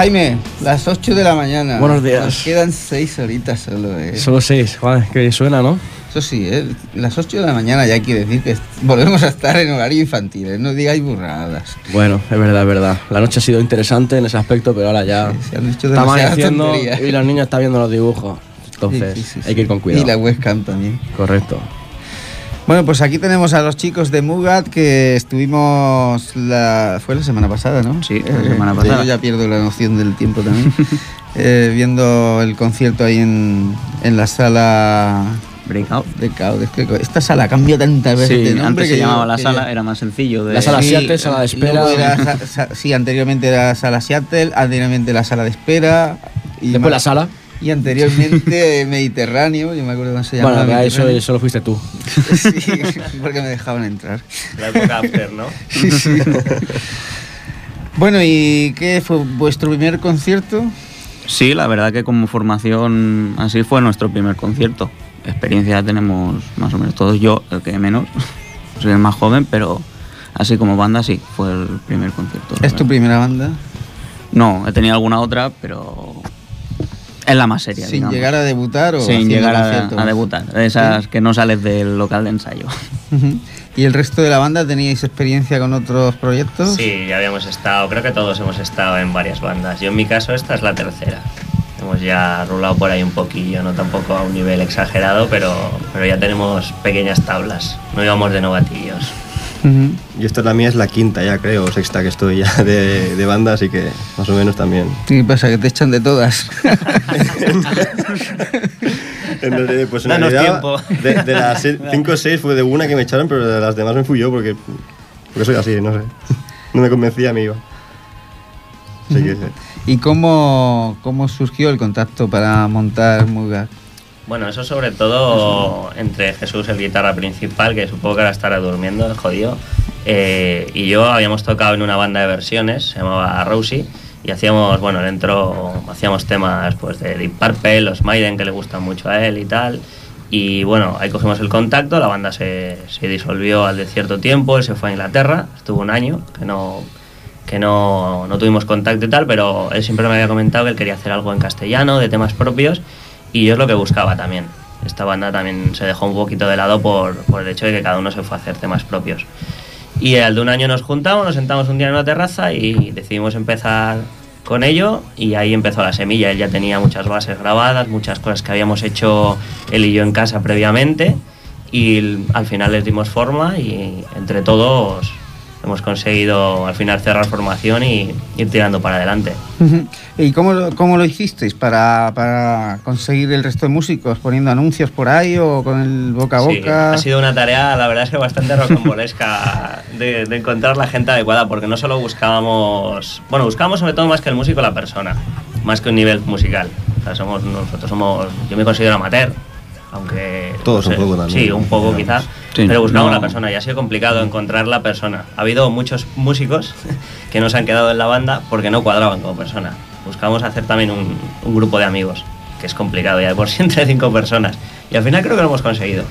Jaime, las 8 de la mañana. Buenos días. Nos quedan 6 horitas solo, eh. Solo seis, joder, que suena, ¿no? Eso sí, ¿eh? las 8 de la mañana ya quiere decir que volvemos a estar en horario infantil, ¿eh? no digáis burradas. Bueno, es verdad, es verdad. La noche ha sido interesante en ese aspecto, pero ahora ya Se han dicho está demasiadas amaneciendo tonterías. y los niños están viendo los dibujos. Entonces, Sí, sí, sí, hay que ir con Y cuidado. la webcam también. Correcto. Bueno, pues aquí tenemos a los chicos de Mugat que estuvimos la fue la semana pasada, ¿no? Sí, la semana yo pasada. ya pierdo la noción del tiempo también. Eh, viendo el concierto ahí en, en la sala Breakout. de Cao. Es que esta sala cambia tantas veces Sí, de nombre antes que se yo- llamaba la sala, yo- era más sencillo. De... La sala Sí, 7, sala de espera. luego era sa- sa- sí, anteriormente era la sala Seattle, anteriormente la sala de espera. Y Después más- la sala. Y anteriormente Mediterráneo, yo me acuerdo cómo se llamaba. Bueno, eso Mediterráneo. solo fuiste tú. Sí, porque me dejaban entrar. La época after, ¿no? Sí, sí. Bueno, ¿y qué fue vuestro primer concierto? Sí, la verdad que como formación así fue nuestro primer concierto. Experiencia tenemos más o menos todos, yo el que menos, soy el más joven, pero así como banda sí, fue el primer concierto. ¿Es tu primera banda? No, he tenido alguna otra, pero es la más seria. ¿Sin digamos. llegar a debutar o Sin llegar a, a debutar. De esas que no sales del local de ensayo. ¿Y el resto de la banda teníais experiencia con otros proyectos? Sí, ya habíamos estado, creo que todos hemos estado en varias bandas. Yo en mi caso esta es la tercera. Hemos ya rulado por ahí un poquillo, no tampoco a un nivel exagerado, pero, pero ya tenemos pequeñas tablas. No íbamos de novatillos. Ujú. Y esta la mía es la quinta ya, creo, o sexta que estoy ya de, de banda, así que más o menos también. ¿Qué pasa? Que te echan de todas. Entonces, pues en Danos realidad, tiempo. De, de las 5 o 6 fue de una que me echaron, pero de las demás me fui yo porque, porque soy así, no sé. No me convencía, me iba. Así que, ¿Y cómo, cómo surgió el contacto para montar Mugat? Bueno, eso sobre todo entre Jesús, el guitarra principal, que supongo que ahora estará durmiendo, el jodido, eh, y yo habíamos tocado en una banda de versiones, se llamaba Rosie, y hacíamos, bueno, dentro hacíamos temas pues de Deep Purple, los Maiden, que le gustan mucho a él y tal. Y bueno, ahí cogimos el contacto, la banda se, se disolvió al de cierto tiempo, él se fue a Inglaterra, estuvo un año, que no, que no, no tuvimos contacto y tal, pero él siempre me había comentado que él quería hacer algo en castellano, de temas propios, y yo es lo que buscaba también. Esta banda también se dejó un poquito de lado por, por el hecho de que cada uno se fue a hacer temas propios. Y al de un año nos juntamos, nos sentamos un día en una terraza y decidimos empezar con ello y ahí empezó la semilla. Él ya tenía muchas bases grabadas, muchas cosas que habíamos hecho él y yo en casa previamente y al final les dimos forma y entre todos hemos conseguido al final cerrar formación y ir tirando para adelante. ¿Y cómo, lo- cómo lo hicisteis para, para conseguir el resto de músicos? ¿Poniendo anuncios por ahí o con el boca a Sí, boca? ha sido una tarea, la verdad es que bastante rocambolesca de, de encontrar la gente adecuada, porque no solo buscábamos, bueno, buscábamos sobre todo más que el músico la persona, más que un nivel musical. O sea, somos, nosotros somos, yo me considero amateur, aunque... Todos no un poco también, Sí, un poco digamos. quizás, Sí, pero buscamos no- la persona y ha sido complicado encontrar la persona. Ha habido muchos músicos que no se han quedado en la banda porque no cuadraban como persona. Buscamos hacer también un, un grupo de amigos, que es complicado ya de por sí entre cinco personas. Y al final creo que lo hemos conseguido.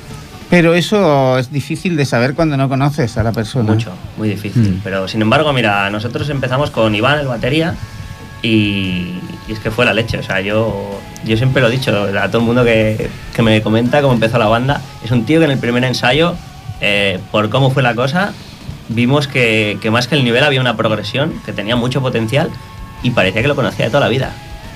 Pero eso es difícil de saber cuando no conoces a la persona. Mucho, muy difícil. Mm. Pero sin embargo, mira, nosotros empezamos con Iván, el batería, y, y es que fue la leche. O sea, yo, yo siempre lo he dicho a todo el mundo que, que me comenta cómo empezó la banda. Es un tío que en el primer ensayo, eh, por cómo fue la cosa, vimos que, que más que el nivel había una progresión, que tenía mucho potencial y parecía que lo conocía de toda la vida.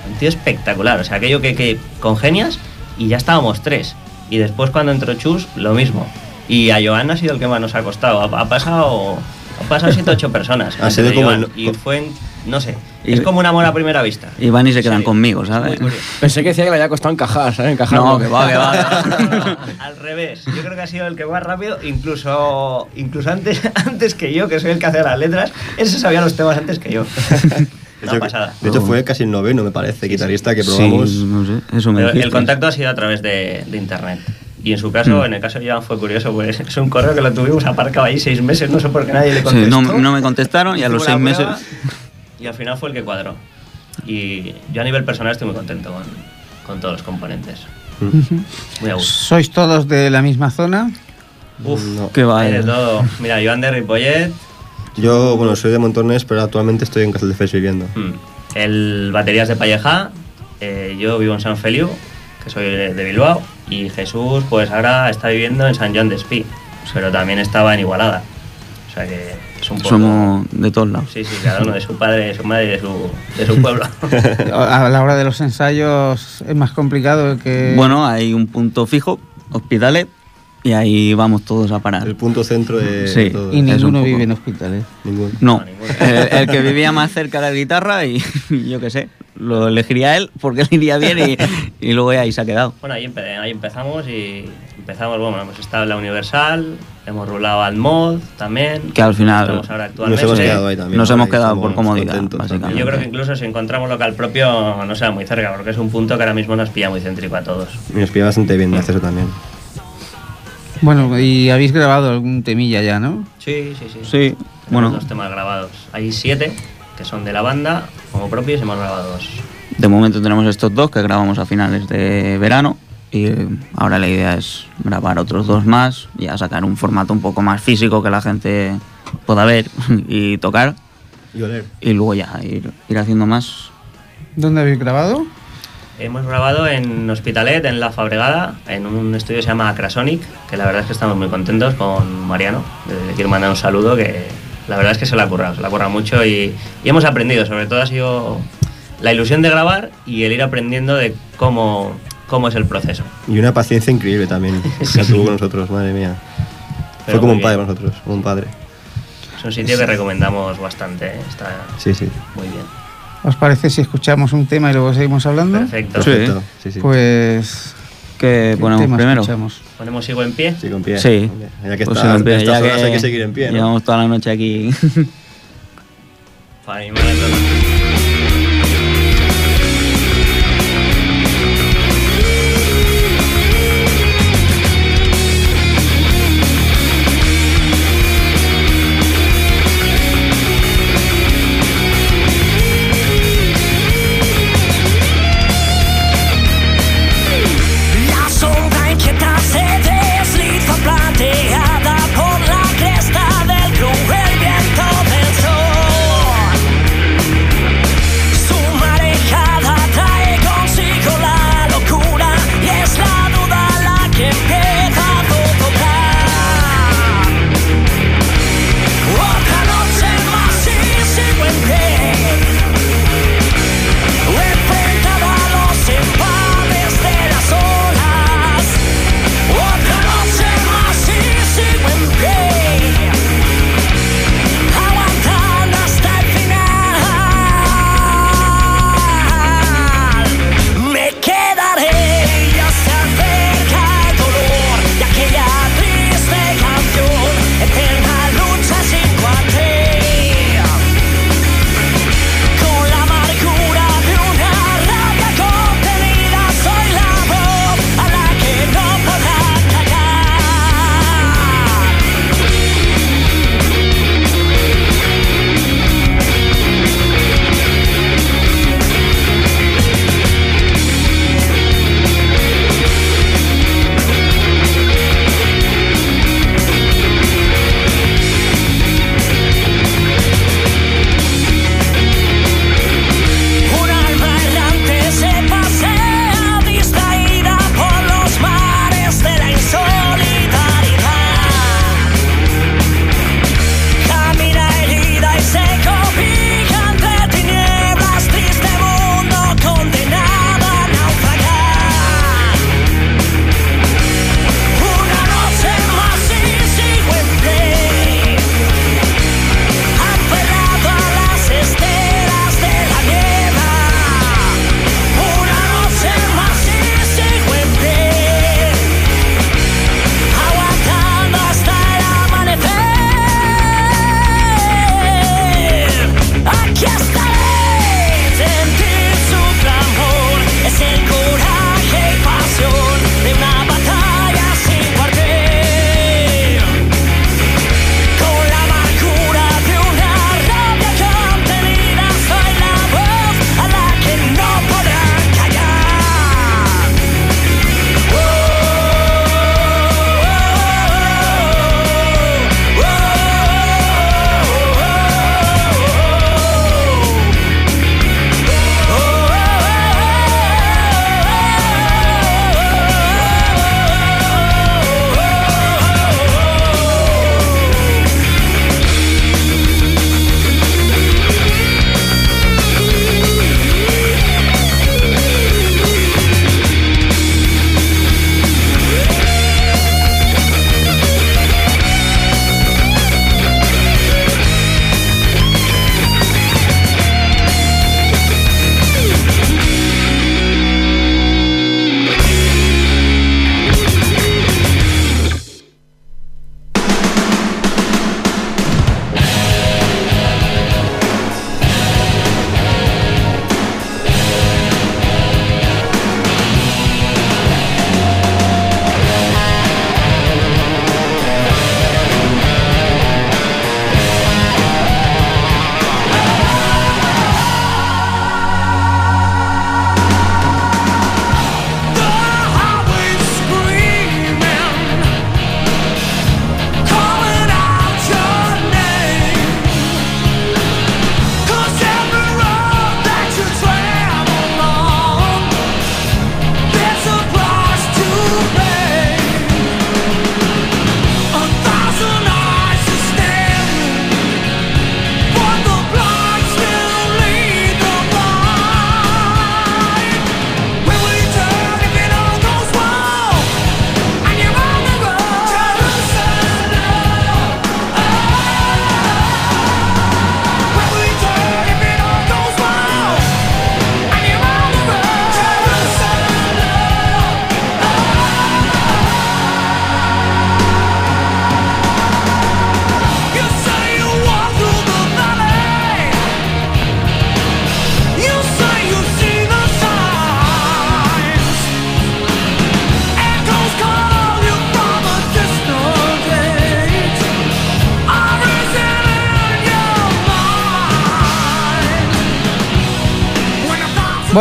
Un tío espectacular, o sea, aquello que, que congenias y ya estábamos tres. Y después cuando entró Chus, lo mismo. Y a Joan ha sido el que más nos ha costado. Ha, ha pasado pasado siete ocho personas. De como el- y fue en, no sé, Y- es como un amor a primera vista. Y van y se quedan Sí. conmigo, ¿sabes? Pensé que decía que le había costado encajar, ¿sabes? Encajar. No, que va, que va. Al revés, yo creo que ha sido el que más rápido, incluso, incluso antes, antes que yo, que soy el que hace las letras, ese sabía los temas antes que yo. De Una hecho, pasada. de hecho, fue casi el noveno, me parece, guitarrista que Sí, probamos. no sé, eso me Pero el contacto ha sido a través de, de internet. Y en su caso, Mm. en el caso de Joan fue curioso, pues es un correo que lo tuvimos aparcado ahí seis meses, no sé por qué nadie le Sí, contestó. no, no me contestaron y a los seis meses. Y al final fue el que cuadró. Y yo a nivel personal estoy muy contento con, con todos los componentes. Muy a gusto. ¿Sois todos de la misma zona? Uf, No. Va. de eh. todo. Mira, Joan de Ripollet, Yo, bueno, soy de Montornes, pero actualmente estoy en Castelldefels viviendo. mm, el baterías de Palleja, eh, yo vivo en San Feliu, que soy de, Bilbao, y Jesús pues ahora está viviendo en San John de Espí, pero también estaba en Igualada. O sea que es un poco... Somos de todos lados. Sí, sí, cada uno de su padre, de su madre y de su, de su pueblo. A la hora de los ensayos es más complicado que... Bueno, hay un punto fijo, Hospitalet, y ahí vamos todos a parar. El punto centro de Sí. todo. y ninguno poco- vive en hospitales. Ninguno. No, No, ninguno. el, el que vivía más cerca de la guitarra y yo qué sé, lo elegiría él porque le iría bien y, y luego ahí se ha quedado. Bueno, ahí, empe- ahí empezamos y empezamos, bueno, hemos estado en la Universal, hemos rulado al mod también. Que al final Estamos ahora Nos actualmente. hemos quedado ahí también. Nos ahora hemos y quedado por comodidad, contentos básicamente. Yo creo que incluso si encontramos local propio no sea muy cerca, porque es un punto que ahora mismo nos pilla muy céntrico a todos. Y nos pilla bastante bien de acceso también. Bueno, y habéis grabado algún temilla ya, ¿no? Sí, sí, sí. Sí, Tenemos bueno, dos temas grabados. Hay siete que son de la banda, como propios, y hemos grabado dos. de momento tenemos estos dos que grabamos a finales de verano y eh, ahora la idea es grabar otros dos más y a sacar un formato un poco más físico que la gente pueda ver y tocar Y oler. y luego ya ir, ir haciendo más. ¿Dónde habéis grabado? Hemos grabado en Hospitalet, en La Fabregada, en un estudio que se llama Acrasonic, que la verdad es que estamos muy contentos con Mariano. Le quiero mandar un saludo, que la verdad es que se lo ha currado, se lo ha currado mucho y, y hemos aprendido, sobre todo ha sido la ilusión de grabar y el ir aprendiendo de cómo, cómo es el proceso. Y una paciencia increíble también. Que tuvo con nosotros, madre mía. Pero Fue como un padre bien. para nosotros, como un padre. Es un sitio que recomendamos bastante, ¿eh? está Sí, sí. muy bien. ¿Os parece si escuchamos un tema y luego seguimos hablando? Perfecto. Sí. Perfecto. Sí, sí. Pues... ¿Qué ¿qué ponemos tema primero? escuchamos? Ponemos sigo en pie. Sí, con pie. Sí. Ya que Pues está, en pie, estas ya horas que hay que seguir en pie, ¿no? Llevamos toda la noche aquí. Para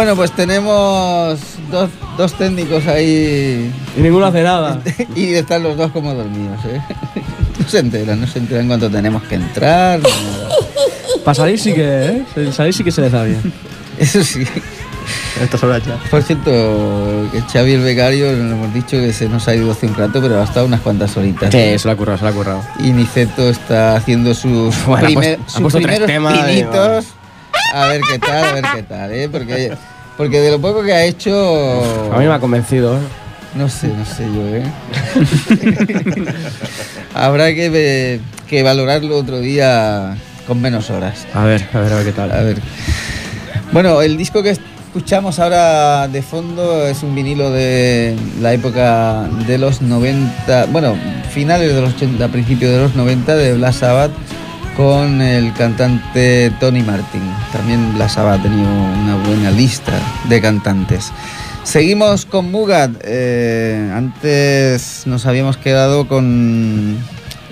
Bueno, pues tenemos dos, dos técnicos ahí Y ninguno hace nada. y están los dos como dormidos, ¿eh? No se enteran, no se enteran cuánto tenemos que entrar. ni nada. Para salir sí que, ¿eh? Salir sí que se les da bien. Eso sí. A estas horas ya. Por cierto, que Xavi el becario, le hemos dicho que se nos ha ido hace un rato, pero ha estado unas cuantas horitas. Sí, se lo ha currado, se lo ha currado. Y Niceto está haciendo sus, Bueno, ha primer- puesto- ha sus puesto tres primeros temas y pinitos. A ver qué tal, a ver qué tal, ¿eh? Porque, porque de lo poco que ha hecho... A mí me ha convencido, ¿eh? No sé, no sé yo, ¿eh? Habrá que, que valorarlo otro día con menos horas. A ver, a ver, a ver qué tal. A ver. Bueno, el disco que escuchamos ahora de fondo es un vinilo de la época de los 90, bueno, finales de los 80, principios de los 90 de Black Sabbath con el cantante Tony Martin. También Black Sabbath ha tenido una buena lista de cantantes. Seguimos con Mugat. Eh, antes nos habíamos quedado con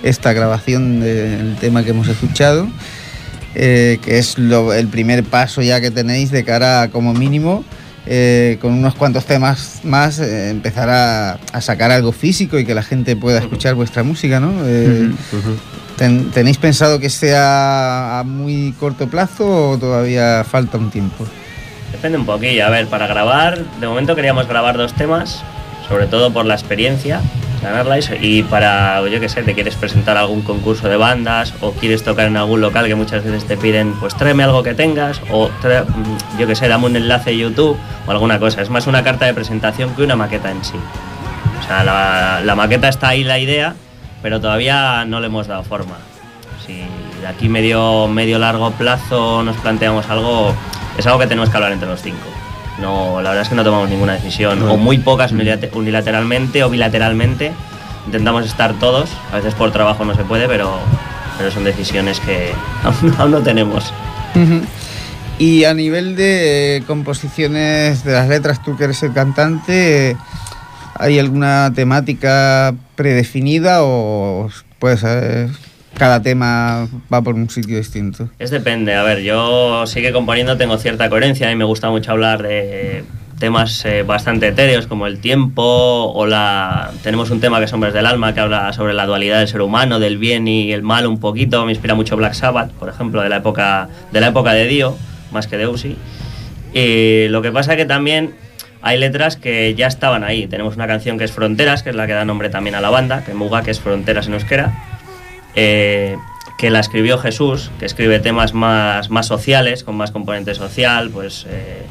esta grabación del tema que hemos escuchado eh, que es el primer paso ya que tenéis de cara como mínimo eh, con unos cuantos temas más empezar a, sacar algo físico y que la gente pueda escuchar vuestra música, ¿no? Ten- ¿Tenéis pensado que sea a muy corto plazo o todavía falta un tiempo? Depende un poquillo. A ver, para grabar, de momento queríamos grabar dos temas, sobre todo por la experiencia, ganarla y para, yo qué sé, te quieres presentar algún concurso de bandas o quieres tocar en algún local que muchas veces te piden, pues tráeme algo que tengas o mm, yo qué sé, dame un enlace a YouTube o alguna cosa. Es más una carta de presentación que una maqueta en sí. O sea, la maqueta está ahí la idea, pero todavía no le hemos dado forma. Si de aquí medio, medio largo plazo nos planteamos algo, es algo que tenemos que hablar entre los cinco. No, la verdad es que no tomamos ninguna decisión, o muy pocas unilate- unilateralmente o bilateralmente. Intentamos estar todos, a veces por trabajo no se puede, pero, pero son decisiones que aún, aún no tenemos. Y a nivel de composiciones de las letras, tú que eres el cantante, ¿hay alguna temática predefinida o cada tema va por un sitio distinto? Es depende, a ver, yo sigue componiendo, tengo cierta coherencia y me gusta mucho hablar de temas eh, bastante etéreos como el tiempo o la... Tenemos un tema que es Hombres del Alma que habla sobre la dualidad del ser humano, del bien y el mal un poquito, me inspira mucho Black Sabbath, por ejemplo, de la época de, la época de Dio, más que de Uzi. Y lo que pasa que también hay letras que ya estaban ahí. Tenemos una canción que es Fronteras, que es la que da nombre también a la banda, que Muga, que es Fronteras en euskera, eh, que la escribió Jesús, que escribe temas más, más sociales, con más componente social, pues eh,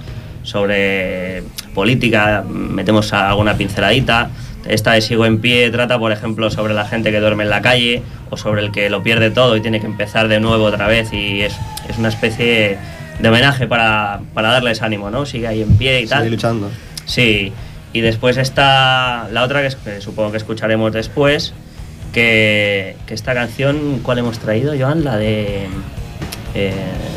sobre política, metemos alguna pinceladita. Esta de Sigo en pie trata, por ejemplo, sobre la gente que duerme en la calle o sobre el que lo pierde todo y tiene que empezar de nuevo otra vez y es, es una especie de homenaje para, para darles ánimo, ¿no? Sigue ahí en pie y tal. Sigue luchando. Sí, y después está la otra que, es- que supongo que escucharemos después, que, que esta canción, ¿cuál hemos traído, Joan? La de... eh,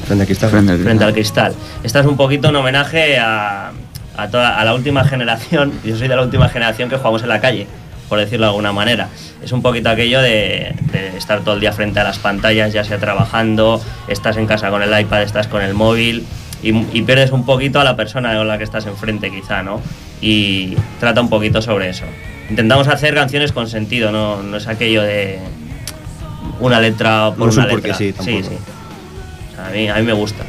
Frente al cristal. Frente al Frente al cristal. Esta es un poquito un homenaje a, a, toda, a la última generación, yo soy de la última generación que jugamos en la calle, por decirlo de alguna manera. Es un poquito aquello de, de estar todo el día frente a las pantallas, ya sea trabajando, estás en casa con el iPad, estás con el móvil y, y pierdes un poquito a la persona con la que estás enfrente quizá, ¿no? Y trata un poquito sobre eso. Intentamos hacer canciones con sentido, no, no es aquello de una letra por No una porque letra. sí, sí, sí. O sea, a, mí, a mí me gusta.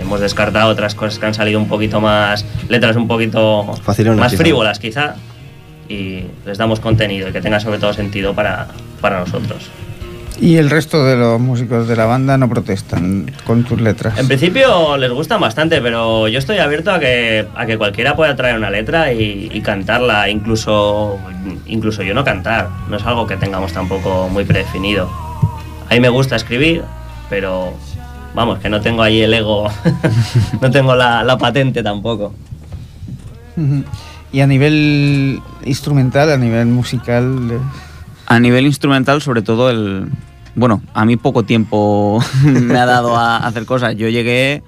Hemos descartado otras cosas que han salido un poquito más, letras un poquito Facilonas, más quizá. frívolas quizá, y les damos contenido y que tenga sobre todo sentido para, para nosotros. Y el resto de los músicos de la banda no protestan con tus letras. En principio les gustan bastante, pero yo estoy abierto a que, a que cualquiera pueda traer una letra y, y cantarla, incluso, incluso yo no cantar, no es algo que tengamos tampoco muy predefinido. A mí me gusta escribir, pero vamos, que no tengo ahí el ego, no tengo la, la patente tampoco. Y a nivel instrumental, a nivel musical, eh, A nivel instrumental, sobre todo el... Bueno, a mí poco tiempo me ha dado a hacer cosas. Yo llegué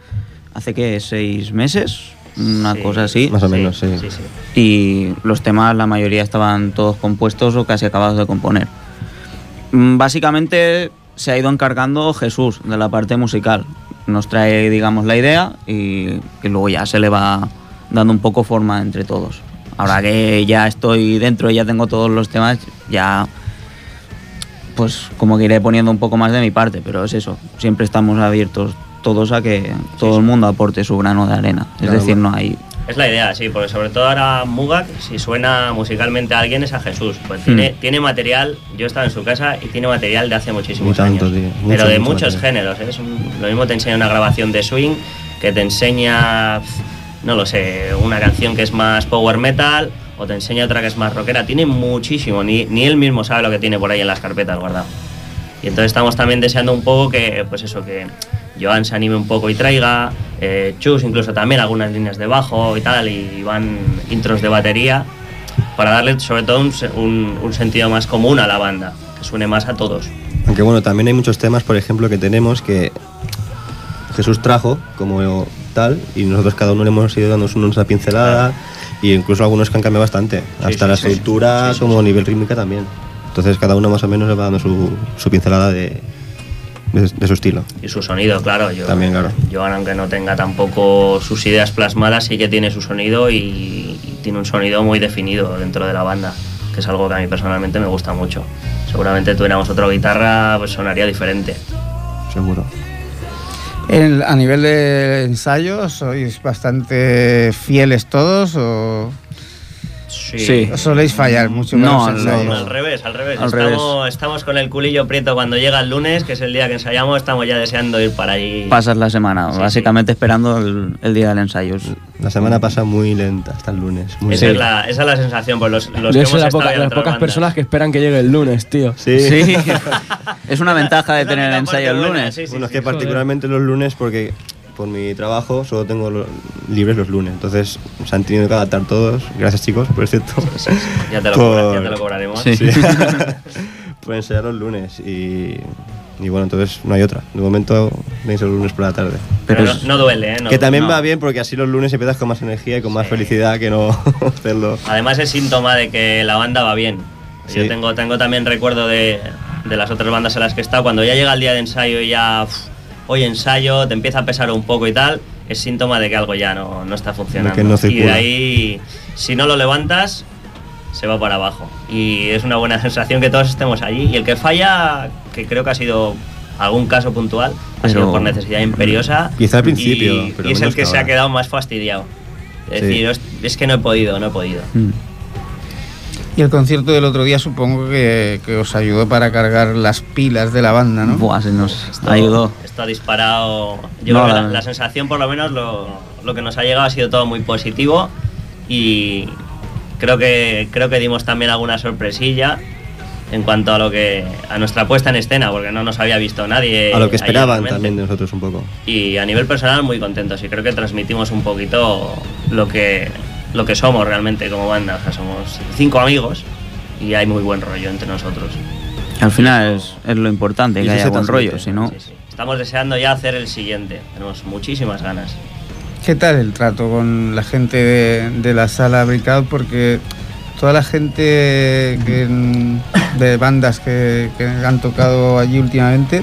hace que seis meses, una Sí, cosa así. Más o menos, sí. sí, sí. y los temas la mayoría estaban todos compuestos o casi acabados de componer. Mm, Básicamente se ha ido encargando Jesús de la parte musical. nos trae, digamos, la idea y que luego ya se le va dando un poco forma entre todos. Ahora que ya estoy dentro y ya tengo todos los temas, ya pues como que iré poniendo un poco más de mi parte, pero es eso, siempre estamos abiertos todos a que todo el mundo aporte su grano de arena. Es Claro. decir, no hay... Es la idea, sí, porque sobre todo ahora Mugak, si suena musicalmente a alguien es a Jesús. Pues tiene, Hmm. tiene material, yo he estado en su casa y tiene material de hace muchísimos tanto, años. tío, mucho, pero de mucho muchos material. géneros. ¿eh? Es un- lo mismo te enseña una grabación de swing, que te enseña, no lo sé, una canción que es más power metal, o te enseña otra que es más rockera. Tiene muchísimo, ni, ni él mismo sabe lo que tiene por ahí en las carpetas guardado. Y entonces estamos también deseando un poco que, pues eso, que Joan se anime un poco y traiga, eh, Chus incluso también algunas líneas de bajo y tal, y van intros de batería, para darle sobre todo un, un sentido más común a la banda, que suene más a todos. Aunque bueno, también hay muchos temas, por ejemplo, que tenemos que Jesús trajo como tal y nosotros cada uno le hemos ido dando una pincelada y incluso algunos que han cambiado bastante, hasta sí, la sí, estructura sí, como nivel rítmica también. Entonces cada uno más o menos le va dando su, su pincelada de, de, de su estilo. Y su sonido, claro. Yo, También, claro. Joan, aunque no tenga tampoco sus ideas plasmadas, sí que tiene su sonido y, y tiene un sonido muy definido dentro de la banda, que es algo que a mí personalmente me gusta mucho. Seguramente tuviéramos otra guitarra, pues sonaría diferente. Seguro. A nivel de ensayos, ¿sois bastante fieles todos Sí. os soléis fallar mucho No? No, al revés, al revés. Al estamos, estamos con el culillo prieto cuando llega el lunes, que es el día que ensayamos, estamos ya deseando ir para allí. Pasas la semana, Sí, básicamente esperando el, el día del ensayo. La semana pasa muy lenta, hasta el lunes. Muy Esa, es la, esa es la sensación, pues los, los Yo que soy hemos la poca- las pocas bandas. personas que esperan que llegue el lunes, tío. Sí. Sí, es una ventaja de tener el ensayo el lunes. sí, sí, bueno, es sí. que particularmente los lunes, porque por mi trabajo solo tengo lo- libres los lunes. Entonces se han tenido que adaptar todos. Gracias, chicos, por cierto. Ya te lo, Por- cobra- ya te lo cobraremos. Sí. Sí. por ensayar los lunes. Y, y bueno, entonces no hay otra. De momento tenéis los lunes por la tarde. Pero, Pero no, es- no duele, ¿eh? No- que también no. va bien porque así los lunes empiezas con más energía y con más Sí. felicidad que no hacerlo. Además es síntoma de que la banda va bien. Yo Sí. tengo, tengo también recuerdo de, de las otras bandas en las que he estado, cuando ya llega el día de ensayo y ya, hoy ensayo, te empieza a pesar un poco y tal, es síntoma de que algo ya no, no está funcionando. De que no y de ahí, si no lo levantas, se va para abajo. Y es una buena sensación que todos estemos allí. Y el que falla, que creo que ha sido algún caso puntual, ha sido por necesidad imperiosa. Quizá al principio, y, pero y es el que se ha quedado más fastidiado. Es Sí. decir, es, es que no he podido, no he podido. Mm. Y el concierto del otro día supongo que, que os ayudó para cargar las pilas de la banda, ¿no? Buah, se nos Esto- ayudó. Esto ha disparado. Yo No, creo que la, la- sensación, por lo menos, lo, lo que nos ha llegado ha sido todo muy positivo. Y creo que, creo que dimos también alguna sorpresilla en cuanto a lo que a nuestra puesta en escena, porque no nos había visto nadie. a lo que esperaban también de nosotros un poco. Y a nivel personal, muy contentos. Y creo que transmitimos un poquito lo que, lo que somos realmente como banda. O sea, somos cinco amigos y hay muy buen rollo entre nosotros. Al final es, es lo importante, que haya buen rollo, si no... Sí, sí. Estamos deseando ya hacer el siguiente. Tenemos muchísimas ganas. ¿Qué tal el trato con la gente de, de la sala Bricado? Porque toda la gente que, de bandas que, que han tocado allí últimamente,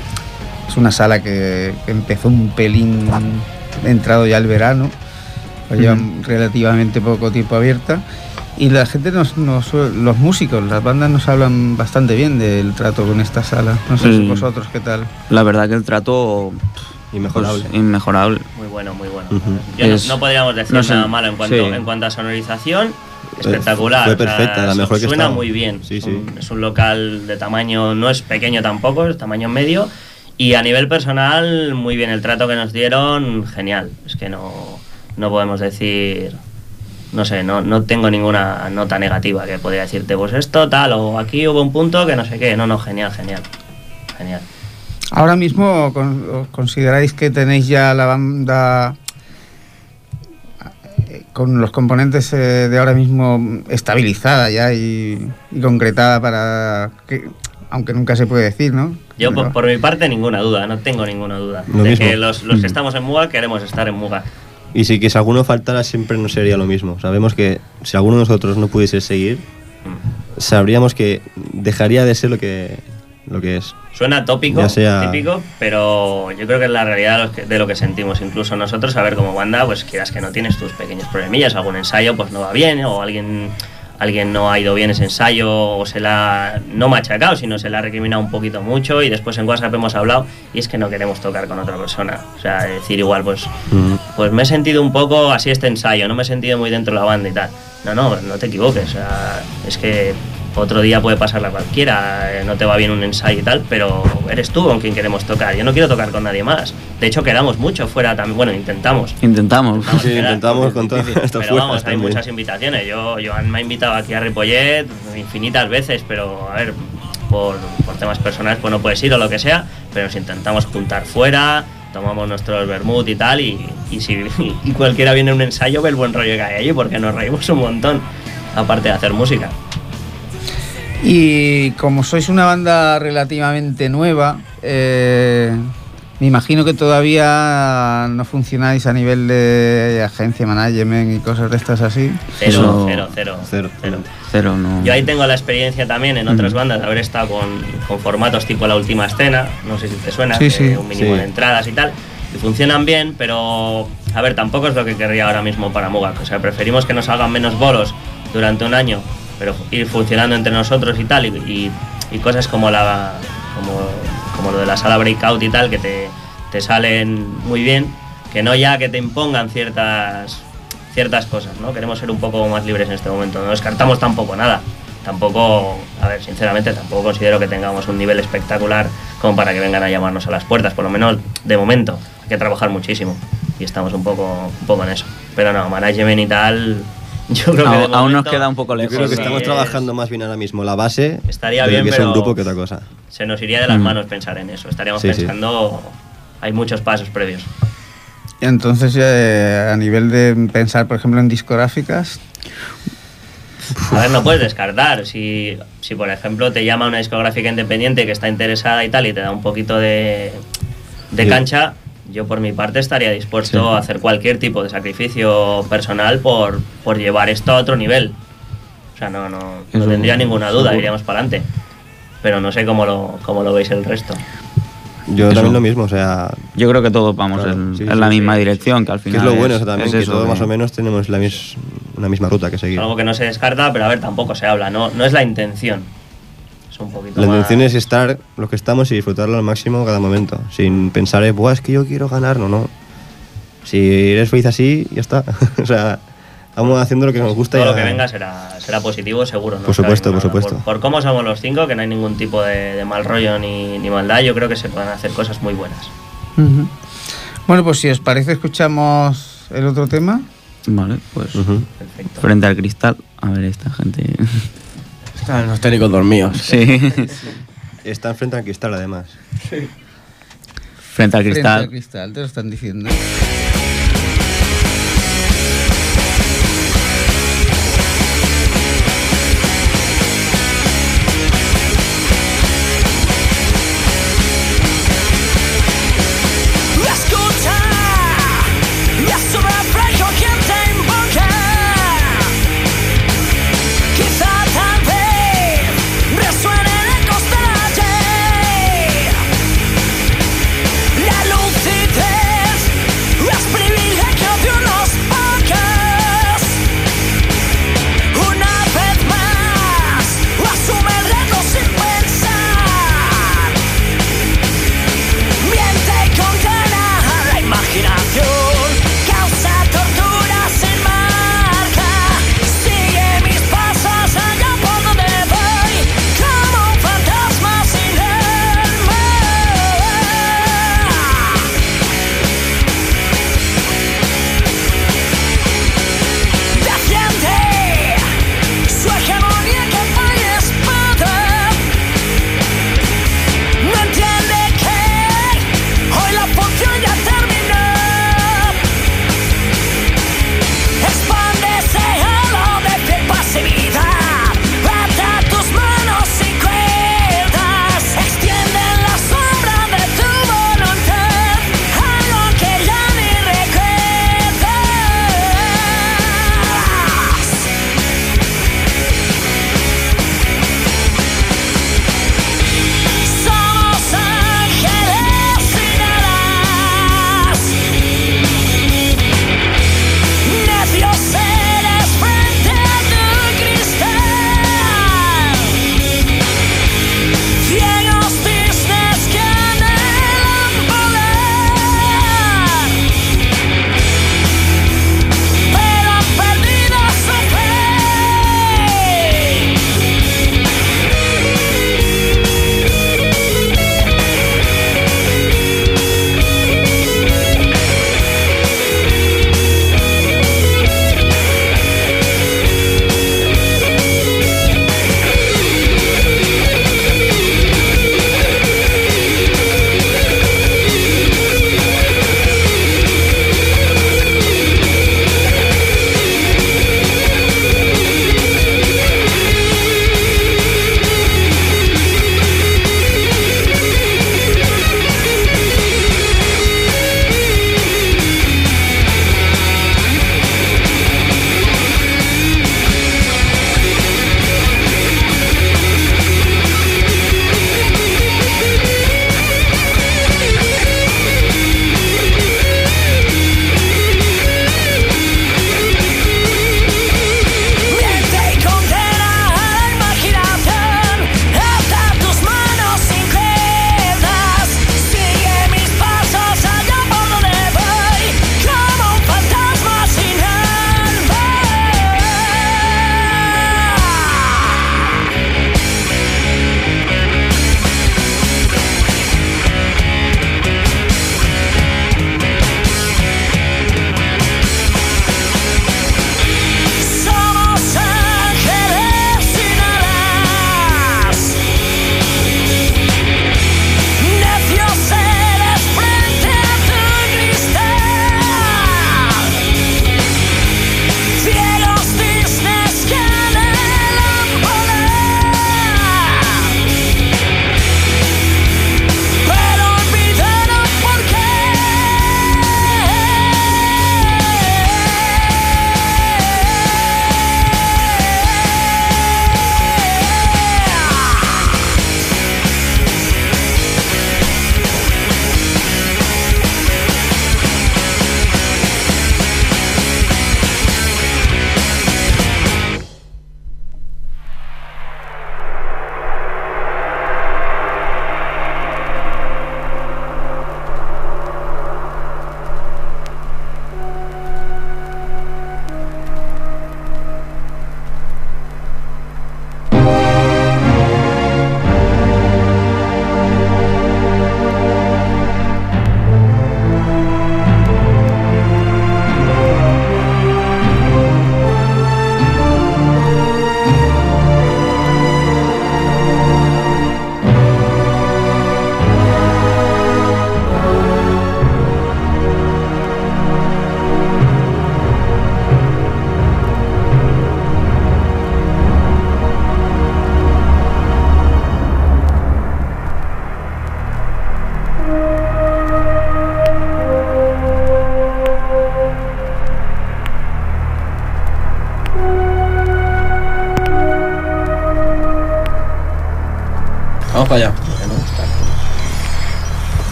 es una sala que, que empezó un pelín entrado ya el verano, pues lleva Ujú. relativamente poco tiempo abierta. Y la gente, nos, nos- los músicos, las bandas nos hablan bastante bien del trato con esta sala. No sé si Mm. vosotros qué tal. La verdad que el trato... Inmejorable. pues, inmejorable. Muy bueno, muy bueno. Yo no- Es- no, podríamos decir no sé, nada malo en cuanto, sí. en cuanto a sonorización. Espectacular. fue perfecta, la mejor que Suena muy bien. Sí, es, sí. Un, es un local de tamaño, no es pequeño tampoco, es tamaño medio. Y a nivel personal, muy bien. El trato que nos dieron, genial. Es que no, no podemos decir. No sé, no, no tengo ninguna nota negativa que podría decirte, pues esto tal, o aquí hubo un punto que no sé qué. No, no, genial, genial. Genial. Ahora mismo con- consideráis que tenéis ya la banda con los componentes eh, de ahora mismo estabilizada ya y, y concretada para que, aunque nunca se puede decir, ¿no? Yo, Pero- por, por mi parte, ninguna duda, no tengo ninguna duda. Lo de mismo. que los, los que estamos en Muga queremos estar en Muga. Y si que si alguno faltara siempre no sería lo mismo. Sabemos que si alguno de nosotros no pudiese seguir, sabríamos que dejaría de ser lo que lo que es. Suena tópico, sea- típico, pero yo creo que es la realidad de lo que, de lo que sentimos. Incluso nosotros, a ver, como banda, pues quieras que no tienes tus pequeños problemillas, algún ensayo pues no va bien, o alguien, alguien no ha ido bien ese ensayo, o se la no machacado, sino se la ha recriminado un poquito mucho, y después en WhatsApp hemos hablado, y es que no queremos tocar con otra persona. O sea, decir igual, pues, Mm. pues me he sentido un poco así este ensayo, no me he sentido muy dentro de la banda y tal. No, no, no te equivoques, o sea, es que otro día puede pasarla cualquiera, eh, no te va bien un ensayo y tal, pero eres tú con quien queremos tocar. Yo no quiero tocar con nadie más. De hecho, quedamos mucho fuera también, bueno, intentamos. Intentamos. Intentamos Sí, quedar. intentamos con todo esto Pero fuera vamos, hay también. muchas invitaciones. Yo, Joan me ha invitado aquí a Ripollet infinitas veces, pero a ver, por, por temas personales pues no puedes ir o lo que sea, pero nos intentamos juntar fuera, tomamos nuestros vermut y tal, y, y si y cualquiera viene a un ensayo ve el buen rollo que hay allí, porque nos reímos un montón, aparte de hacer música. Y como sois una banda relativamente nueva, eh, me imagino que todavía no funcionáis a nivel de agencia, management y cosas de estas así. Cero, cero, cero, Cero. cero. Cero, no. Yo ahí tengo la experiencia también en otras bandas de haber estado con, con formatos tipo La Última Escena, no sé si te suena, Sí, que sí. un mínimo Sí. de entradas y tal, y funcionan bien, pero a ver, tampoco es lo que querría ahora mismo para Mugak. O sea, preferimos que nos hagan menos bolos durante un año, pero ir funcionando entre nosotros y tal, y, y- cosas como la como, como lo de la sala breakout y tal, que te, te salen muy bien, que no ya que te impongan ciertas ciertas cosas, ¿no? Queremos ser un poco más libres en este momento, no descartamos tampoco nada. Tampoco, a ver, sinceramente, tampoco considero que tengamos un nivel espectacular como para que vengan a llamarnos a las puertas, por lo menos de momento. Hay que trabajar muchísimo y estamos un poco, un poco en eso. Pero no, management y tal, yo creo que Aún, aún nos queda un poco Yo lejos. creo que sí, estamos es- trabajando más bien ahora mismo la base Estaría bien, que sea pero- un grupo que otra cosa. Se nos iría de las Mm. manos pensar en eso. Estaríamos Sí, sí. pensando, hay muchos pasos previos. Y entonces, eh, a nivel de pensar, por ejemplo, en discográficas, A ver, no puedes descartar. Si, si por ejemplo te llama una discográfica independiente que está interesada y tal y te da un poquito de, de Sí. cancha, yo por mi parte estaría dispuesto Sí. a hacer cualquier tipo de sacrificio personal por, por llevar esto a otro nivel. O sea, no, no, tendría ninguna duda, seguro. iríamos para adelante. Pero no sé cómo lo, cómo lo veis el resto. Yo Eso. también lo mismo, o sea, Yo creo que todos vamos Claro, en, sí, en sí, la sí. misma dirección, que al que final es lo bueno eso también, es que eso, todos más o menos tenemos la mis- una misma ruta que seguir. Algo que no se descarta, pero a ver, tampoco se habla. No, no es la intención. Es un poquito La más- intención es estar lo que estamos y disfrutarlo al máximo cada momento, sin pensar, eh, Buah, es que yo quiero ganar, no, no. Si eres feliz así, ya está. o sea, vamos haciendo lo que nos gusta. Todo y lo que venga será, será positivo, seguro. ¿no? Por supuesto, Cabe por supuesto. Por, cómo somos los cinco, que no hay ningún tipo de, de mal rollo ni, ni maldad, yo creo que se pueden hacer cosas muy buenas. Ujú. Bueno, pues si os parece, escuchamos el otro tema. Vale, pues Ujú. Perfecto. frente al cristal. A ver, esta gente. Están los técnicos dormidos. sí. Está enfrente al cristal, además. frente al Frente al cristal. cristal, te lo están diciendo.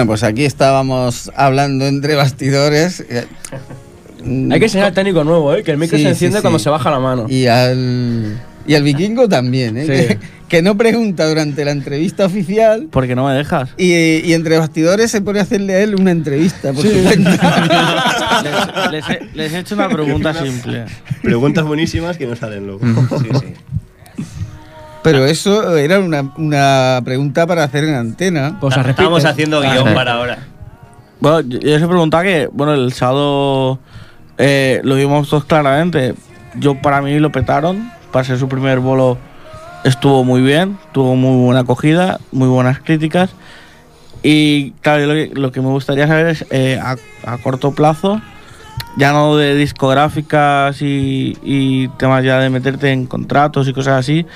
Bueno, pues aquí estábamos hablando entre bastidores. Hay que enseñar al técnico nuevo, ¿eh? Que el micro Sí, se enciende sí. cuando se baja la mano. Y al, y al vikingo también, ¿eh? Sí. Que, que no pregunta durante la entrevista oficial. Porque no me dejas. Y, y entre bastidores se pone a hacerle a él una entrevista por su cuenta. Les, les he, les he hecho una pregunta simple. Preguntas buenísimas que no salen luego. Sí, sí. Pero eso era una, una pregunta para hacer en antena. Pues. Estamos haciendo guion para ahora. Bueno, yo, se preguntaba que, bueno, el sábado eh, lo vimos todos claramente. Yo, para mí, lo petaron. Para ser su primer bolo, estuvo muy bien. Tuvo muy buena acogida, muy buenas críticas. Y, claro, yo lo, que, lo que me gustaría saber es, eh, a, a corto plazo, ya no de discográficas y, y temas ya de meterte en contratos y cosas así,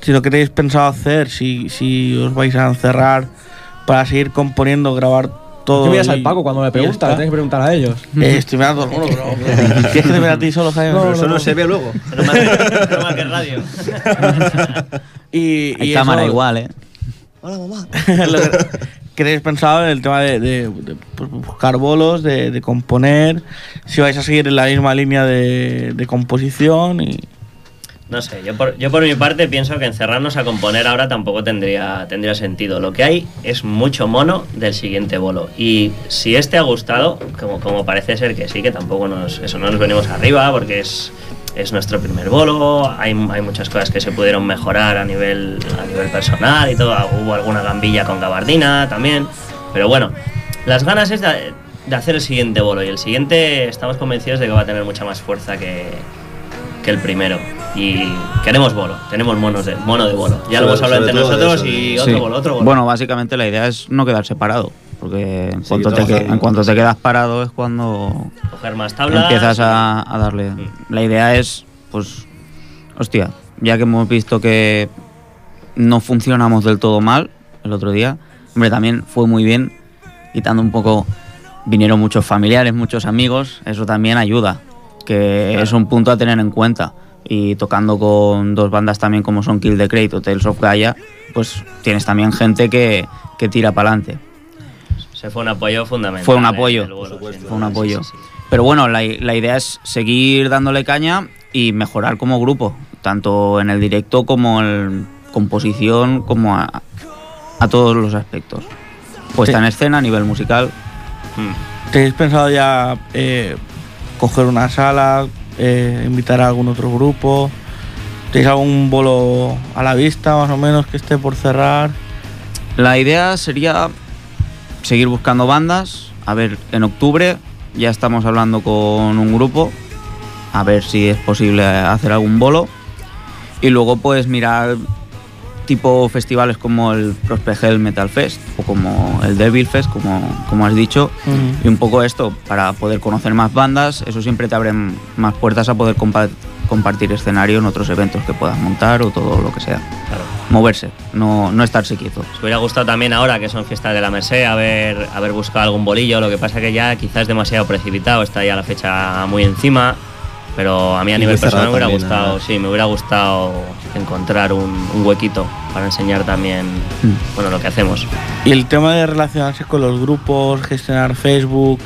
sino que tenéis pensado hacer, si, si os vais a encerrar para seguir componiendo, grabar todo. Tú miras al Paco cuando preguntas, está. le tienes que preguntar a ellos. Eh, estoy mirando el mundo, pero. ¿Quieres que te vea a ti solo, Jaime? Pero eso no se ve luego. Pero más, que radio. Y, Hay y cámara eso- igual, ¿eh? lo que- ¿Qué tenéis pensado en el tema de, de- de, buscar bolos, de, de componer? Si vais a seguir en la misma línea de, de composición y. No sé, yo por, yo por mi parte pienso que encerrarnos a componer ahora tampoco tendría, tendría sentido. Lo que hay es mucho mono del siguiente bolo. Y si este ha gustado, como, como parece ser que sí, que tampoco nos, eso no nos venimos arriba, porque es, es nuestro primer bolo, hay, hay muchas cosas que se pudieron mejorar a nivel, a nivel personal y todo. Hubo alguna gambilla con gabardina también. Pero bueno, las ganas es de, de hacer el siguiente bolo. Y el siguiente estamos convencidos de que va a tener mucha más fuerza que, que el primero. Y queremos bolo, tenemos monos de, mono de bolo. Ya lo hemos hablado entre nosotros eso, y otro Sí. bolo, otro bolo. Bueno, básicamente la idea es no quedar separado. Porque en, Sí, cuanto, te, trabajar. que- en cuanto te quedas parado es cuando coger más tablas. empiezas a, a darle. Mm. La idea es, pues, hostia, ya que hemos visto que no funcionamos del todo mal el otro día, hombre, también fue muy bien, quitando un poco, vinieron muchos familiares, muchos amigos, eso también ayuda, que Claro. es un punto a tener en cuenta. Y tocando con dos bandas también como son Kill the Crate o Tales of Gaia, pues tienes también gente que, que tira para adelante. Se fue un apoyo fundamental. Fue un eh, apoyo, bolo, fue un apoyo. sí, sí. Pero bueno, la, la idea es seguir dándole caña y mejorar como grupo, tanto en el directo como en composición, como a, a todos los aspectos. Puesta Sí. en escena a nivel musical. Mm. ¿Tenéis pensado ya eh, coger una sala, eh, invitar a algún otro grupo? ¿Tenéis algún bolo a la vista, más o menos, que esté por cerrar? La idea sería seguir buscando bandas. A ver, en octubre ya estamos hablando con un grupo. A ver si es posible hacer algún bolo. Y luego pues mirar tipo festivales como el Prospect Hell Metal Fest o como el Devil Fest, como, como has dicho. Y un poco esto, para poder conocer más bandas, eso siempre te abre más puertas a poder compa- compartir escenario en otros eventos que puedas montar o todo lo que sea. Claro. Moverse, no, no estarse quieto. Os hubiera gustado también ahora que son fiestas de la Merced haber, haber buscado algún bolillo, lo que pasa que ya quizás es demasiado precipitado, está ya la fecha muy encima, pero a mí a nivel personal me hubiera también, gustado, sí, me hubiera gustado encontrar un, un huequito para enseñar también, Mm. bueno, lo que hacemos. Y el tema de relacionarse con los grupos, gestionar Facebook,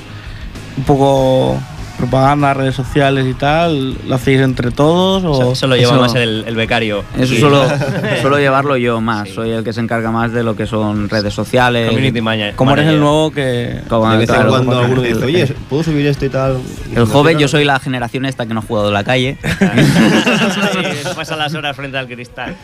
un poco propaganda, redes sociales y tal, ¿lo hacéis entre todos? O... Eso, eso lo lleva eso- más el, el becario. Eso Y- suelo, suelo llevarlo yo más. Sí. Soy el que se encarga más de lo que son redes sociales. Community manager. Como eres el nuevo que... Como- de vez en claro, cuando alguno dice, oye, ¿puedo subir esto y tal? El joven, yo soy la generación esta que no ha jugado en la calle. Sí, pasa las horas frente al cristal.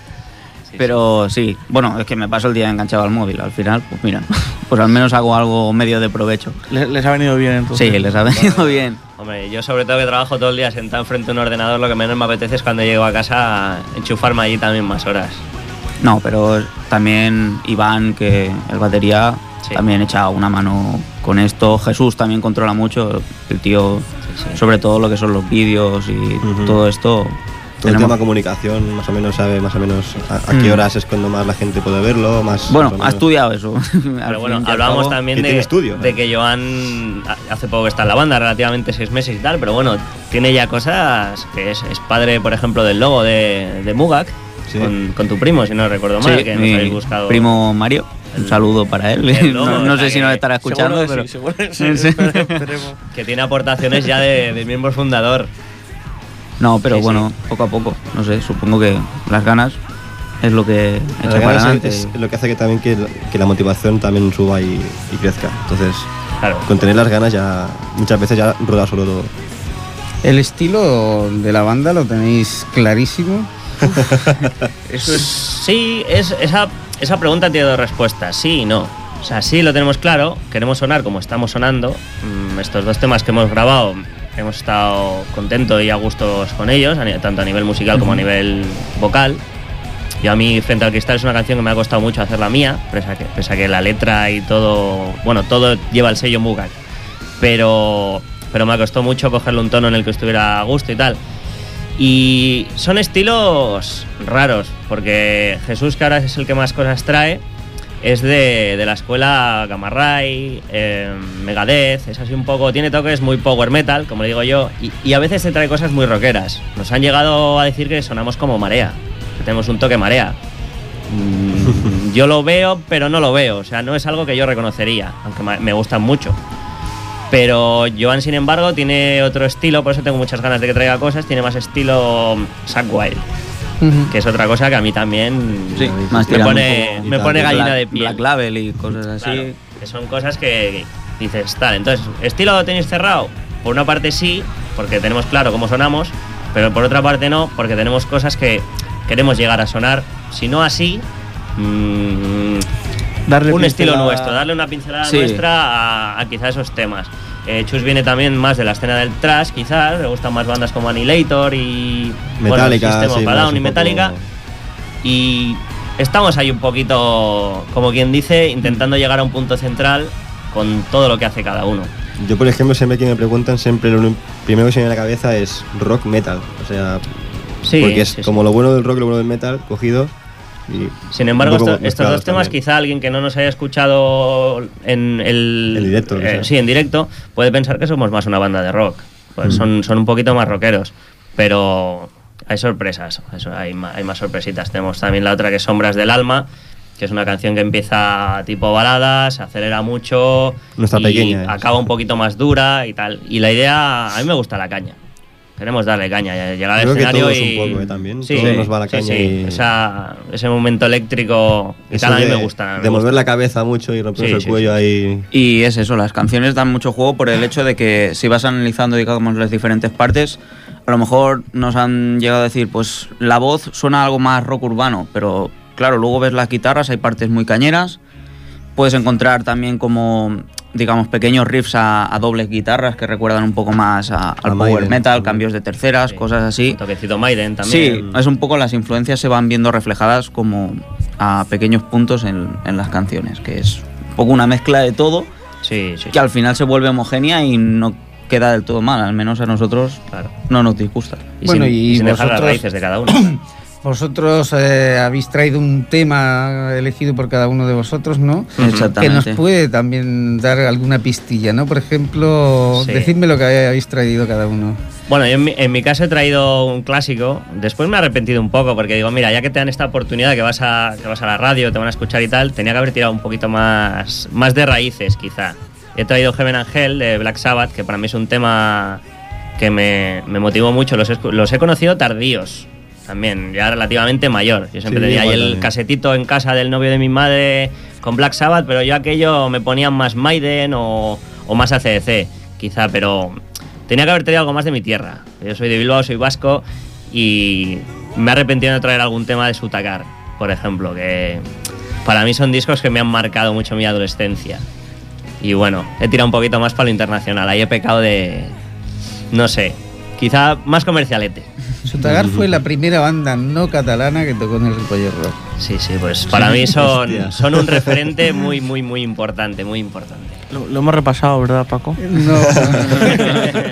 Sí, Pero sí, bueno, es que me paso el día enganchado al móvil. Al final, pues mira, pues al menos hago algo medio de provecho. Les, les ha venido bien entonces. Sí, les ha venido bien. Hombre, yo sobre todo que trabajo todo el día sentado enfrente de un ordenador, lo que menos me apetece es cuando llego a casa enchufarme allí también más horas. No, pero también Iván, que el batería, Sí. también echa una mano con esto. Jesús también controla mucho. El tío, Sí, sí. sobre todo lo que son los vídeos y todo esto. Todo el tema comunicación, más o menos sabe más o menos a, a qué Mm. horas es cuando más la gente puede verlo, más... Bueno, más ha estudiado eso. Pero bueno, cabo. también de, estudio, de ¿eh? que Joan ha- hace poco que está en la banda, relativamente seis meses y tal, pero bueno, tiene ya cosas que es, es padre, por ejemplo, del logo de, de Mugak, Sí. con, con tu primo, si no recuerdo mal, Sí, que nos habéis buscado. primo Mario. Un saludo para él. El lobo, no, no sé si nos estará escuchando, Seguro que pero. sí, seguro que sí, Sí. espere- esperemos. Que tiene aportaciones ya de, del miembro fundador. No, pero Sí, bueno, poco a poco. No sé, supongo que las ganas es lo que echa La para ganas adelante. es, es lo que hace que también que, que la motivación también suba y, y crezca. Entonces, Claro. con tener las ganas ya muchas veces ya rueda solo todo. El estilo de la banda lo tenéis clarísimo. Eso es... Sí, es, esa, esa pregunta tiene dos respuestas, sí y no. O sea, sí lo tenemos claro, queremos sonar como estamos sonando. Mm, estos dos temas que hemos grabado, hemos estado contentos y a gustos con ellos, tanto a nivel musical como a nivel vocal. Yo a mí, Frente al Cristal es una canción que me ha costado mucho hacer la mía, pese a que, pese a que la letra y todo, bueno, todo lleva el sello Mugak. Pero, pero me costó mucho cogerle un tono en el que estuviera a gusto y tal. Y son estilos raros, porque Jesús, que ahora es el que más cosas trae, es de, de la escuela Gamma Ray, eh, Megadeth, es así un poco, tiene toques muy power metal, como le digo yo, y, a veces te trae cosas muy rockeras. Nos han llegado a decir que sonamos como marea, que tenemos un toque marea. Mm, yo lo veo, pero no lo veo, o sea, no es algo que yo reconocería, aunque me gustan mucho. Pero Joan, sin embargo, tiene otro estilo, por eso tengo muchas ganas de que traiga cosas. Tiene más estilo Que es otra cosa que a mí también Sí, me pone, me pone gallina Black, de piel. Black Label y cosas así. Claro, que son cosas que dices, tal. Entonces, ¿estilo lo tenéis cerrado? Por una parte sí, porque tenemos claro cómo sonamos, pero por otra parte no, porque tenemos cosas que queremos llegar a sonar, si no así, mm, Darle un estilo nuestro, darle una pincelada Sí. nuestra a, a quizá esos temas. Eh, Chus viene también más de la escena del trash, quizás, le gustan más bandas como Annihilator y bueno, Metallica, System of sí, Down y poco- Metallica. Y estamos ahí un poquito, como quien dice, intentando llegar a un punto central con todo lo que hace cada uno. Yo, por ejemplo, siempre que me preguntan, siempre lo primero que se me viene a la cabeza es rock metal. O sea, Sí, porque es sí, sí. como lo bueno del rock y lo bueno del metal cogido. Y Sin embargo, un poco esto- estos dos temas, también. quizá alguien que no nos haya escuchado en el. Directo, eh, sí, en directo, puede pensar que somos más una banda de rock. Pues Mm. son, son un poquito más rockeros. Pero hay sorpresas, hay, ma- hay más sorpresitas. Tenemos también la otra que es Sombras del Alma, que es una canción que empieza tipo balada, se acelera mucho. No está y pequeña, ¿eh? Acaba un poquito más dura y tal. Y la idea, a mí me gusta la caña. Queremos darle caña, llegar al Creo que escenario todos y. un poco, ¿eh? También. Sí, Todos nos va la sí, caña sí. y- Esa- ese momento eléctrico y Eso tal, a mí de- me gusta. me De mover gusta. la cabeza mucho y romperse Sí, el sí, cuello sí. ahí. Y es eso, las canciones dan mucho juego por el hecho de que si vas analizando, digamos, las diferentes partes, a lo mejor nos han llegado a decir, pues la voz suena algo más rock urbano, pero claro, luego ves las guitarras, hay partes muy cañeras, puedes encontrar también como, digamos, pequeños riffs a, a dobles guitarras que recuerdan un poco más a- al A power Maiden. metal, cambios de terceras, Sí. cosas así. Un toquecito Maiden Sí, también. es un poco las influencias se van viendo reflejadas como a pequeños puntos en, en las canciones, que es un poco una mezcla de todo Sí, sí. que al final se vuelve homogénea y no queda del todo mal, al menos a nosotros Claro. no nos disgusta. Y Bueno, sin, y sin dejar las vosotros- raíces de cada uno. Vosotros eh, habéis traído un tema elegido por cada uno de vosotros, ¿no? Que Exactamente. nos puede también dar alguna pistilla, ¿no? Por ejemplo, Sí. decidme lo que habéis traído cada uno. Bueno, yo en mi, en mi caso he traído un clásico. Después me he arrepentido un poco porque digo, mira, ya que te dan esta oportunidad que vas a, que vas a la radio, te van a escuchar y tal, tenía que haber tirado un poquito más, más de raíces, quizá. He traído Heaven Angel de Black Sabbath, que para mí es un tema que me, me motivó mucho. Los los he conocido tardíos también, ya relativamente mayor. Yo siempre Sí, tenía ahí el también. casetito en casa del novio de mi madre con Black Sabbath, pero yo aquello me ponían más Maiden o, o más ACDC, quizá, pero tenía que haber traído algo más de mi tierra. Yo soy de Bilbao, soy vasco y me he arrepentido de traer algún tema de Sutacar, por ejemplo, que para mí son discos que me han marcado mucho mi adolescencia. Y bueno, he tirado un poquito más para lo internacional, ahí he pecado de, no sé, quizá más comercialete. Sutagar fue la primera banda no catalana que tocó en el Ripollet Rock. Sí, sí, pues para mí son, son un referente muy, muy, muy importante, muy importante. Lo, lo hemos repasado, ¿verdad, Paco? No,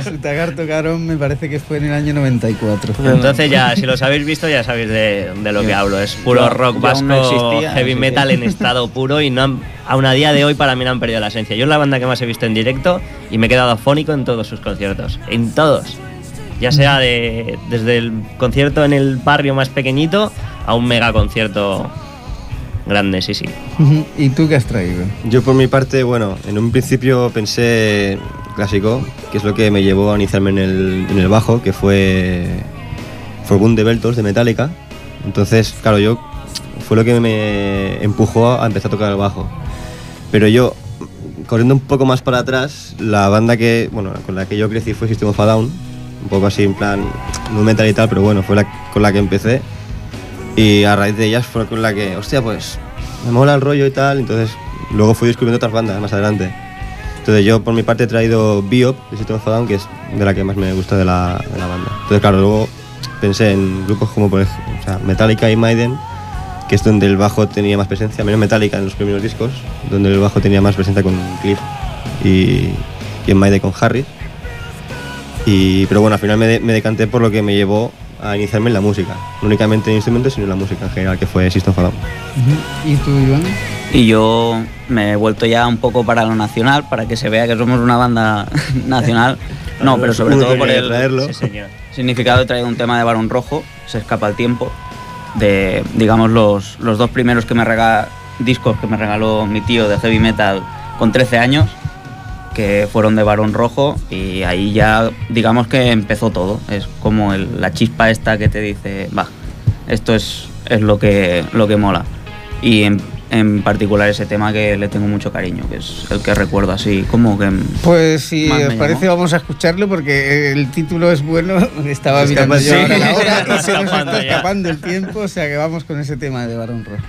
Sutagar tocaron, me parece que fue en el año 94. Entonces ya, si los habéis visto, ya sabéis de, de lo que hablo. Es puro rock aún vasco, no existía, heavy metal en estado puro y no han- aún a día de hoy para mí no han perdido la esencia. Yo es la banda que más he visto en directo y me he quedado afónico en todos sus conciertos. En todos. Ya sea de, desde el concierto en el barrio más pequeñito a un mega concierto grande, sí, sí. ¿Y tú qué has traído? Yo por mi parte, bueno, en un principio pensé clásico, que es lo que me llevó a iniciarme en el, en el bajo, que fue For de Beltos de Metallica. Entonces, claro, yo fue lo que me empujó a empezar a tocar el bajo. Pero yo, corriendo un poco más para atrás, la banda que, bueno, con la que yo crecí fue System of a Down, un poco así en plan, no metal y tal, pero bueno, fue con la que empecé. Y a raíz de ellas fue con la que, hostia, pues me mola el rollo y tal. Entonces, luego fui descubriendo otras bandas más adelante. Entonces, yo por mi parte he traído Biop de System of que es de la que más me gusta de la, de la banda. Entonces, claro, luego pensé en grupos como por ejemplo, Metallica y Maiden, que es donde el bajo tenía más presencia, menos Metallica en los primeros discos, donde el bajo tenía más presencia con Cliff y, y en Maiden con Harris. Y, pero bueno, al final me, de- me decanté por lo que me llevó a iniciarme en la música. No únicamente en instrumentos, sino en la música en general, que fue System of. ¿Y tú, Iván? Y yo me he vuelto ya un poco para lo nacional, para que se vea que somos una banda nacional. No, pero sobre todo por el traerlo. Sí, señor. significado he traído un tema de Barón Rojo, Se escapa el tiempo, de, digamos, los, los dos primeros que me rega- discos que me regaló mi tío de heavy metal con 13 años, que fueron de Barón Rojo, y ahí ya, digamos que empezó todo. Es como el- la chispa esta que te dice, va, esto es, es lo, que, lo que mola. Y en, en particular ese tema que le tengo mucho cariño, que es el que recuerdo así, como que... Pues si Más os me parece llamó. vamos a escucharlo porque el título es bueno. Estaba mirando yo ahora la hora y se nos escapando está ya. escapando el tiempo, o sea que vamos con ese tema de Barón Rojo.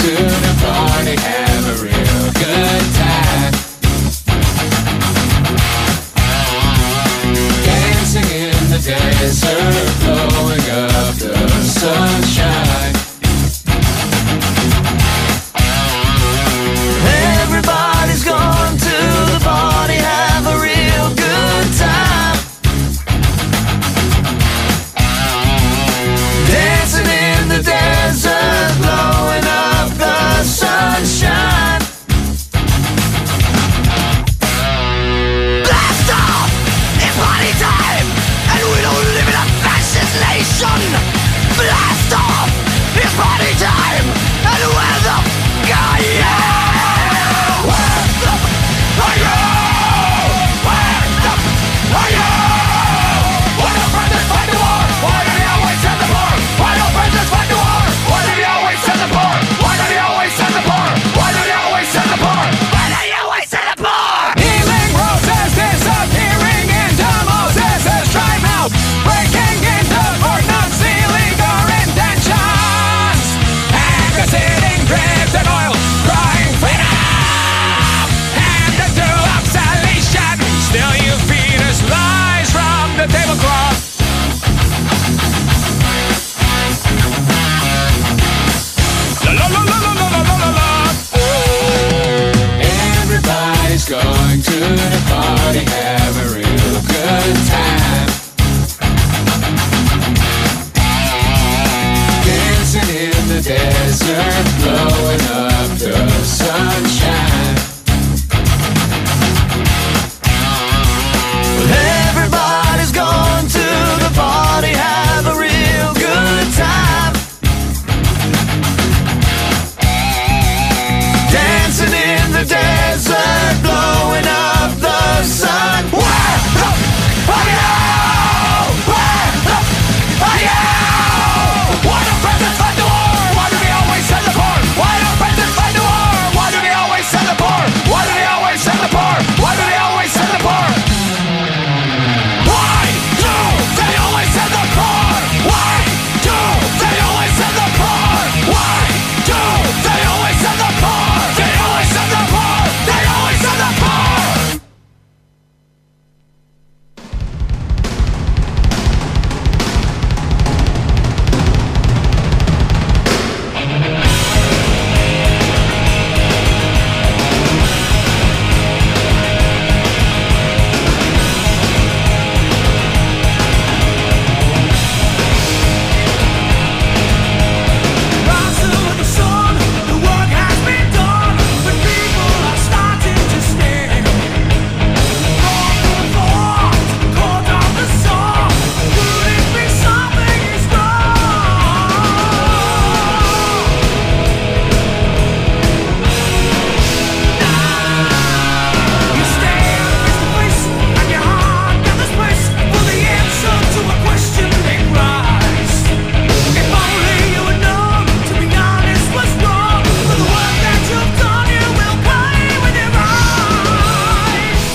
into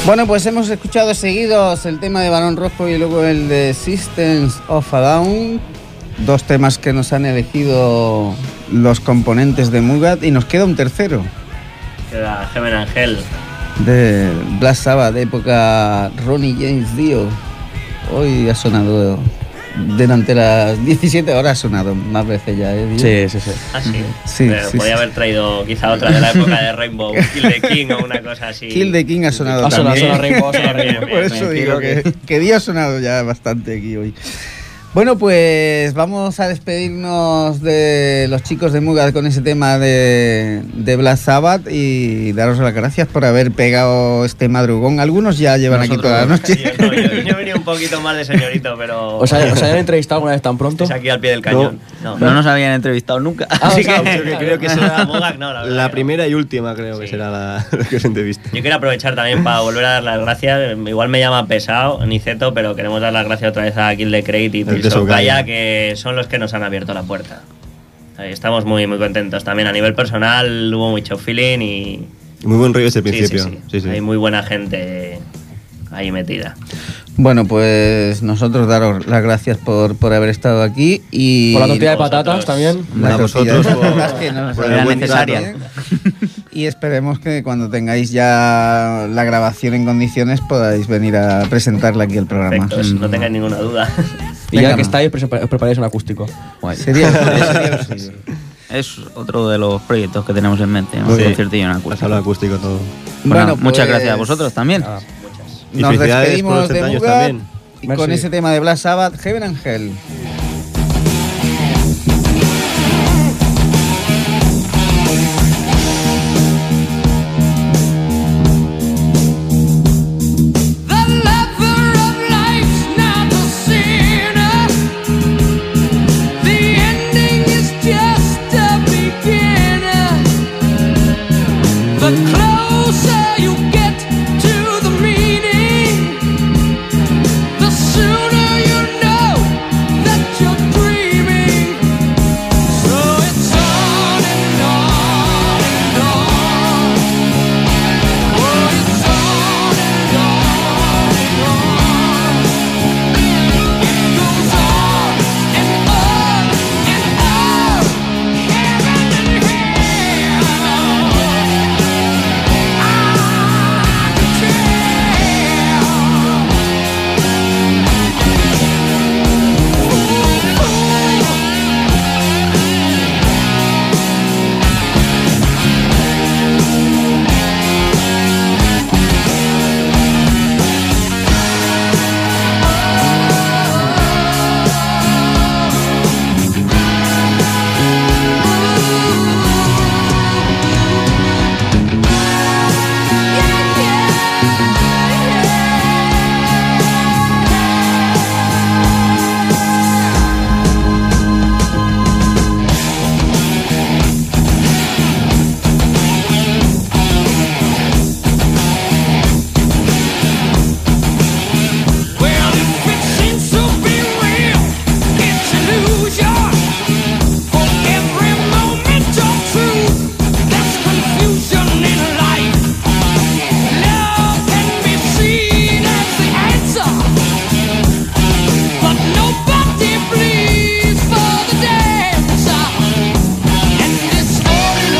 Bueno, pues hemos escuchado seguidos el tema de Barón Rojo y luego el de Systems of a Down. Dos temas que nos han elegido los componentes de Mugat y nos queda un tercero Queda Heaven Angel. de Black Sabbath, de época Ronnie James Dio. Hoy ha sonado durante las 17 horas, ha sonado más veces ya, ¿eh? Sí, sí, sí. Ah, sí. Sí, Pero sí, podía sí. haber traído quizá otra de la época de Rainbow, Kill the King o una cosa así. Kill the King ha sonado Ha sonado, también. ha sonado Rainbow, ha sonado Rainbow. Por eso digo que, que día ha sonado ya bastante aquí hoy. Bueno, pues vamos a despedirnos de los chicos de Mugat con ese tema de, de Black Sabbath y daros las gracias por haber pegado este madrugón. Algunos ya llevan aquí toda la noche. Yo, no, yo, yo venía un poquito más de señorito, pero. ¿Os, ha- os habían entrevistado alguna vez tan pronto? Es aquí al pie del cañón. No, No nos habían entrevistado nunca. Ah, así o sea, que- creo que La será no, la primera y última, creo que será la, la que os entrevista. Yo quiero aprovechar también para volver a dar las gracias. Igual me llama pesado, Niceto, pero queremos dar las gracias otra vez a Kill the Crate y El de Tilson Socaya. Kaya, que son los que nos han abierto la puerta. Estamos muy, muy contentos. También a nivel personal hubo mucho feeling y. Y Muy buen rollo desde el Sí, sí, principio. sí. Sí, sí. Hay muy buena gente ahí metida. Bueno, pues nosotros daros las gracias por, por haber estado aquí y... Por la tortilla de vosotros. patatas también. La vosotros por- que nos por el era necesaria. trato. Y esperemos que cuando tengáis ya la grabación en condiciones podáis venir a presentarla aquí al programa. Perfectos, no tengáis ninguna duda. Y Venga, ya que estáis, os preparáis un acústico. Sería, sería. Es otro de los proyectos que tenemos en mente, ¿no? Muy Un conciertillo en acústico. acústico todo. Bueno, Bueno, muchas pues- gracias a vosotros también. Nada. Y Nos despedimos los de 30 años Mugat también. y Merci. con ese tema de Black Sabbath, Heaven Angel. The